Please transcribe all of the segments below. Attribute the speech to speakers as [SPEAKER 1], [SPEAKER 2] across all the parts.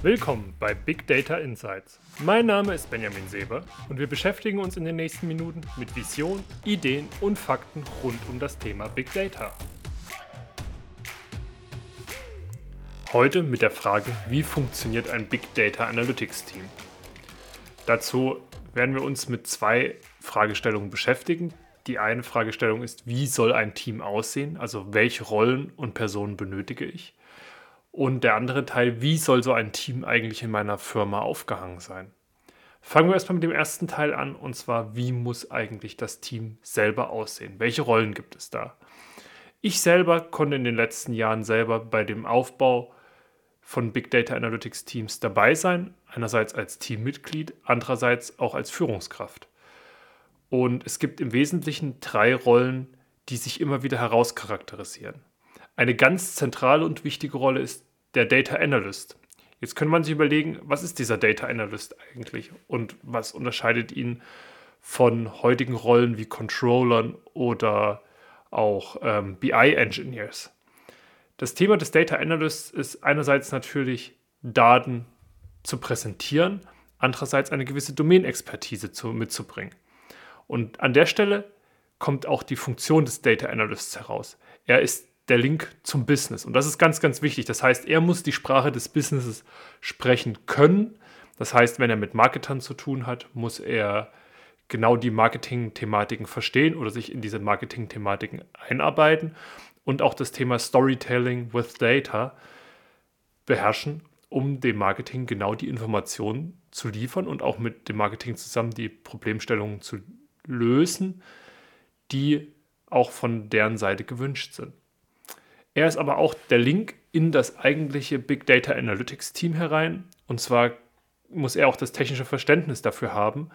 [SPEAKER 1] Willkommen bei Big Data Insights. Mein Name ist Benjamin Seber und wir beschäftigen uns in den nächsten Minuten mit Vision, Ideen und Fakten rund um das Thema Big Data. Heute mit der Frage, wie funktioniert ein Big Data Analytics Team? Dazu werden wir uns mit zwei Fragestellungen beschäftigen. Die eine Fragestellung ist, wie soll ein Team aussehen? Also welche Rollen und Personen benötige ich? Und der andere Teil, wie soll so ein Team eigentlich in meiner Firma aufgehangen sein? Fangen wir erstmal mit dem ersten Teil an, und zwar, wie muss eigentlich das Team selber aussehen? Welche Rollen gibt es da? Ich selber konnte in den letzten Jahren selber bei dem Aufbau von Big Data Analytics Teams dabei sein, einerseits als Teammitglied, andererseits auch als Führungskraft. Und es gibt im Wesentlichen drei Rollen, die sich immer wieder herauscharakterisieren. Eine ganz zentrale und wichtige Rolle ist der Data Analyst. Jetzt könnte man sich überlegen, was ist dieser Data Analyst eigentlich und was unterscheidet ihn von heutigen Rollen wie Controllern oder auch ähm, BI-Engineers. Das Thema des Data Analysts ist einerseits natürlich Daten zu präsentieren, andererseits eine gewisse Domänexpertise mitzubringen. Und an der Stelle kommt auch die Funktion des Data Analysts heraus. Er ist der Link zum Business. Und das ist ganz, ganz wichtig. Das heißt, er muss die Sprache des Businesses sprechen können. Das heißt, wenn er mit Marketern zu tun hat, muss er genau die Marketing-Thematiken verstehen oder sich in diese Marketing-Thematiken einarbeiten und auch das Thema Storytelling with Data beherrschen, um dem Marketing genau die Informationen zu liefern und auch mit dem Marketing zusammen die Problemstellungen zu lösen, die auch von deren Seite gewünscht sind. Er ist aber auch der Link in das eigentliche Big Data Analytics Team herein. Und zwar muss er auch das technische Verständnis dafür haben,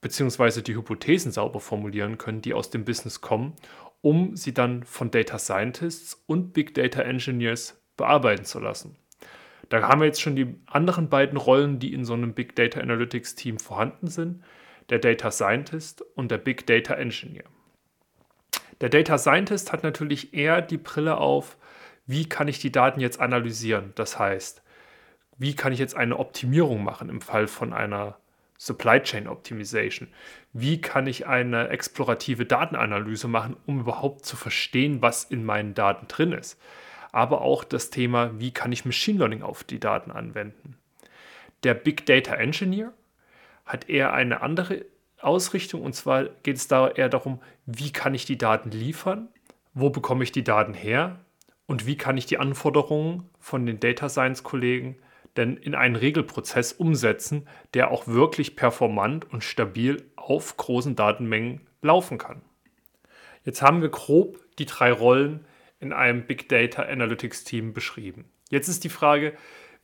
[SPEAKER 1] beziehungsweise die Hypothesen sauber formulieren können, die aus dem Business kommen, um sie dann von Data Scientists und Big Data Engineers bearbeiten zu lassen. Da haben wir jetzt schon die anderen beiden Rollen, die in so einem Big Data Analytics Team vorhanden sind, der Data Scientist und der Big Data Engineer. Der Data Scientist hat natürlich eher die Brille auf, wie kann ich die Daten jetzt analysieren? Das heißt, wie kann ich jetzt eine Optimierung machen im Fall von einer Supply Chain Optimization? Wie kann ich eine explorative Datenanalyse machen, um überhaupt zu verstehen, was in meinen Daten drin ist? Aber auch das Thema, wie kann ich Machine Learning auf die Daten anwenden? Der Big Data Engineer hat eher eine andere Ausrichtung. Und zwar geht es da eher darum, wie kann ich die Daten liefern, wo bekomme ich die Daten her und wie kann ich die Anforderungen von den Data Science Kollegen denn in einen Regelprozess umsetzen, der auch wirklich performant und stabil auf großen Datenmengen laufen kann. Jetzt haben wir grob die drei Rollen in einem Big Data Analytics Team beschrieben. Jetzt ist die Frage,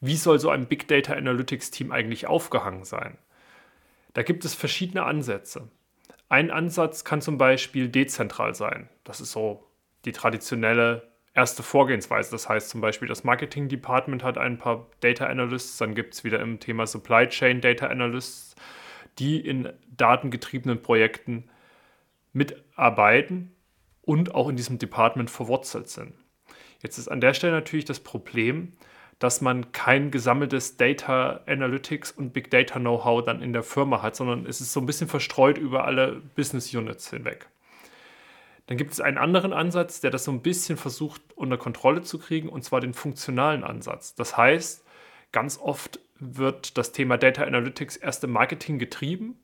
[SPEAKER 1] wie soll so ein Big Data Analytics Team eigentlich aufgehangen sein? Da gibt es verschiedene Ansätze. Ein Ansatz kann zum Beispiel dezentral sein. Das ist so die traditionelle erste Vorgehensweise. Das heißt zum Beispiel, das Marketing Department hat ein paar Data Analysts, dann gibt es wieder im Thema Supply Chain Data Analysts, die in datengetriebenen Projekten mitarbeiten und auch in diesem Department verwurzelt sind. Jetzt ist an der Stelle natürlich das Problem, dass man kein gesammeltes Data Analytics und Big Data Know-how dann in der Firma hat, sondern es ist so ein bisschen verstreut über alle Business Units hinweg. Dann gibt es einen anderen Ansatz, der das so ein bisschen versucht unter Kontrolle zu kriegen, und zwar den funktionalen Ansatz. Das heißt, ganz oft wird das Thema Data Analytics erst im Marketing getrieben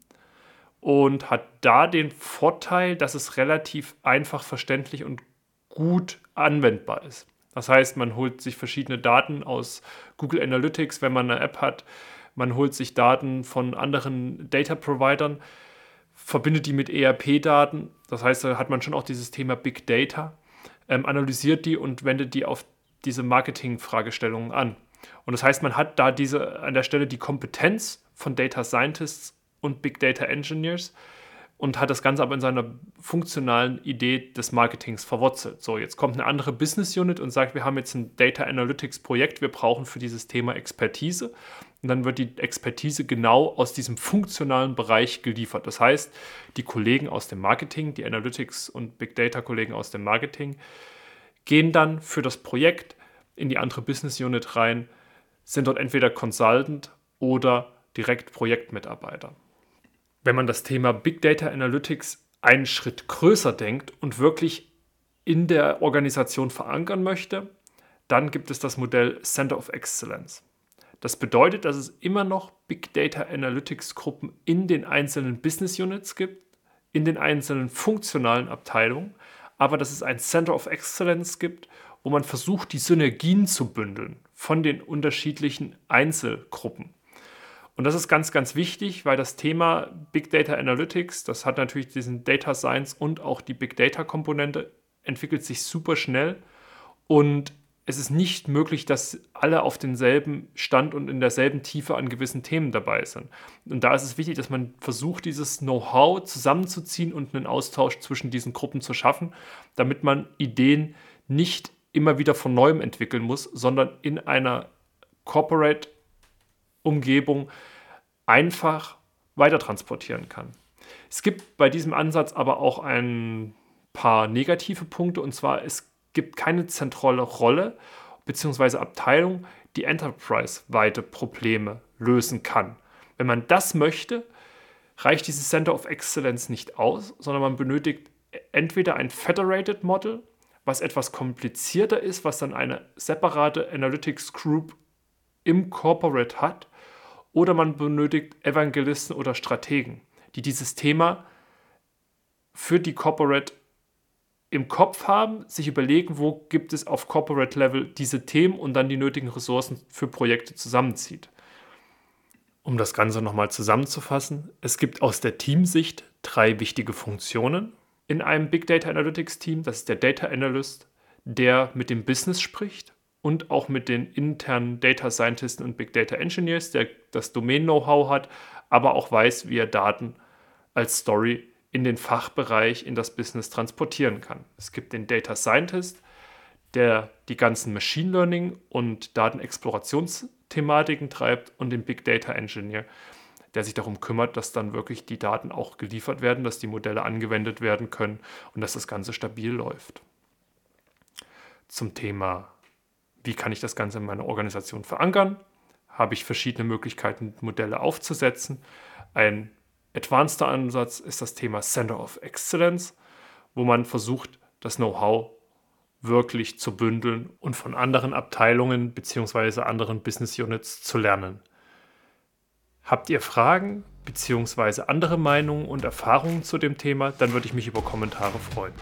[SPEAKER 1] und hat da den Vorteil, dass es relativ einfach verständlich und gut anwendbar ist. Das heißt, man holt sich verschiedene Daten aus Google Analytics, wenn man eine App hat. Man holt sich Daten von anderen Data-Providern, verbindet die mit ERP-Daten. Das heißt, da hat man schon auch dieses Thema Big Data, ähm, analysiert die und wendet die auf diese Marketing-Fragestellungen an. Und das heißt, man hat da diese, an der Stelle die Kompetenz von Data Scientists und Big Data Engineers, und hat das Ganze aber in seiner funktionalen Idee des Marketings verwurzelt. So, jetzt kommt eine andere Business Unit und sagt, wir haben jetzt ein Data Analytics Projekt, wir brauchen für dieses Thema Expertise. Und dann wird die Expertise genau aus diesem funktionalen Bereich geliefert. Das heißt, die Kollegen aus dem Marketing, die Analytics und Big Data Kollegen aus dem Marketing, gehen dann für das Projekt in die andere Business Unit rein, sind dort entweder Consultant oder direkt Projektmitarbeiter. Wenn man das Thema Big Data Analytics einen Schritt größer denkt und wirklich in der Organisation verankern möchte, dann gibt es das Modell Center of Excellence. Das bedeutet, dass es immer noch Big Data Analytics Gruppen in den einzelnen Business Units gibt, in den einzelnen funktionalen Abteilungen, aber dass es ein Center of Excellence gibt, wo man versucht, die Synergien zu bündeln von den unterschiedlichen Einzelgruppen. Und das ist ganz, ganz wichtig, weil das Thema Big Data Analytics, das hat natürlich diesen Data Science und auch die Big Data Komponente, entwickelt sich super schnell und es ist nicht möglich, dass alle auf denselben Stand und in derselben Tiefe an gewissen Themen dabei sind. Und da ist es wichtig, dass man versucht, dieses Know-how zusammenzuziehen und einen Austausch zwischen diesen Gruppen zu schaffen, damit man Ideen nicht immer wieder von neuem entwickeln muss, sondern in einer Corporate-Umgebung einfach weiter transportieren kann. Es gibt bei diesem Ansatz aber auch ein paar negative Punkte und zwar es gibt keine zentrale Rolle bzw. Abteilung, die enterprise-weite Probleme lösen kann. Wenn man das möchte, reicht dieses Center of Excellence nicht aus, sondern man benötigt entweder ein Federated Model, was etwas komplizierter ist, was dann eine separate Analytics Group im Corporate hat, oder man benötigt Evangelisten oder Strategen, die dieses Thema für die Corporate im Kopf haben, sich überlegen, wo gibt es auf Corporate Level diese Themen und dann die nötigen Ressourcen für Projekte zusammenzieht. Um das Ganze nochmal zusammenzufassen, es gibt aus der Teamsicht drei wichtige Funktionen in einem Big Data Analytics Team. Das ist der Data Analyst, der mit dem Business spricht und auch mit den internen Data Scientists und Big Data Engineers, der das Domain-Know-how hat, aber auch weiß, wie er Daten als Story in den Fachbereich, in das Business transportieren kann. Es gibt den Data Scientist, der die ganzen Machine Learning und Datenexplorationsthematiken treibt und den Big Data Engineer, der sich darum kümmert, dass dann wirklich die Daten auch geliefert werden, dass die Modelle angewendet werden können und dass das Ganze stabil läuft. Zum Thema, wie kann ich das Ganze in meiner Organisation verankern, habe ich verschiedene Möglichkeiten, Modelle aufzusetzen. Ein advanceder Ansatz ist das Thema Center of Excellence, wo man versucht, das Know-how wirklich zu bündeln und von anderen Abteilungen bzw. anderen Business Units zu lernen. Habt ihr Fragen bzw. andere Meinungen und Erfahrungen zu dem Thema, dann würde ich mich über Kommentare freuen.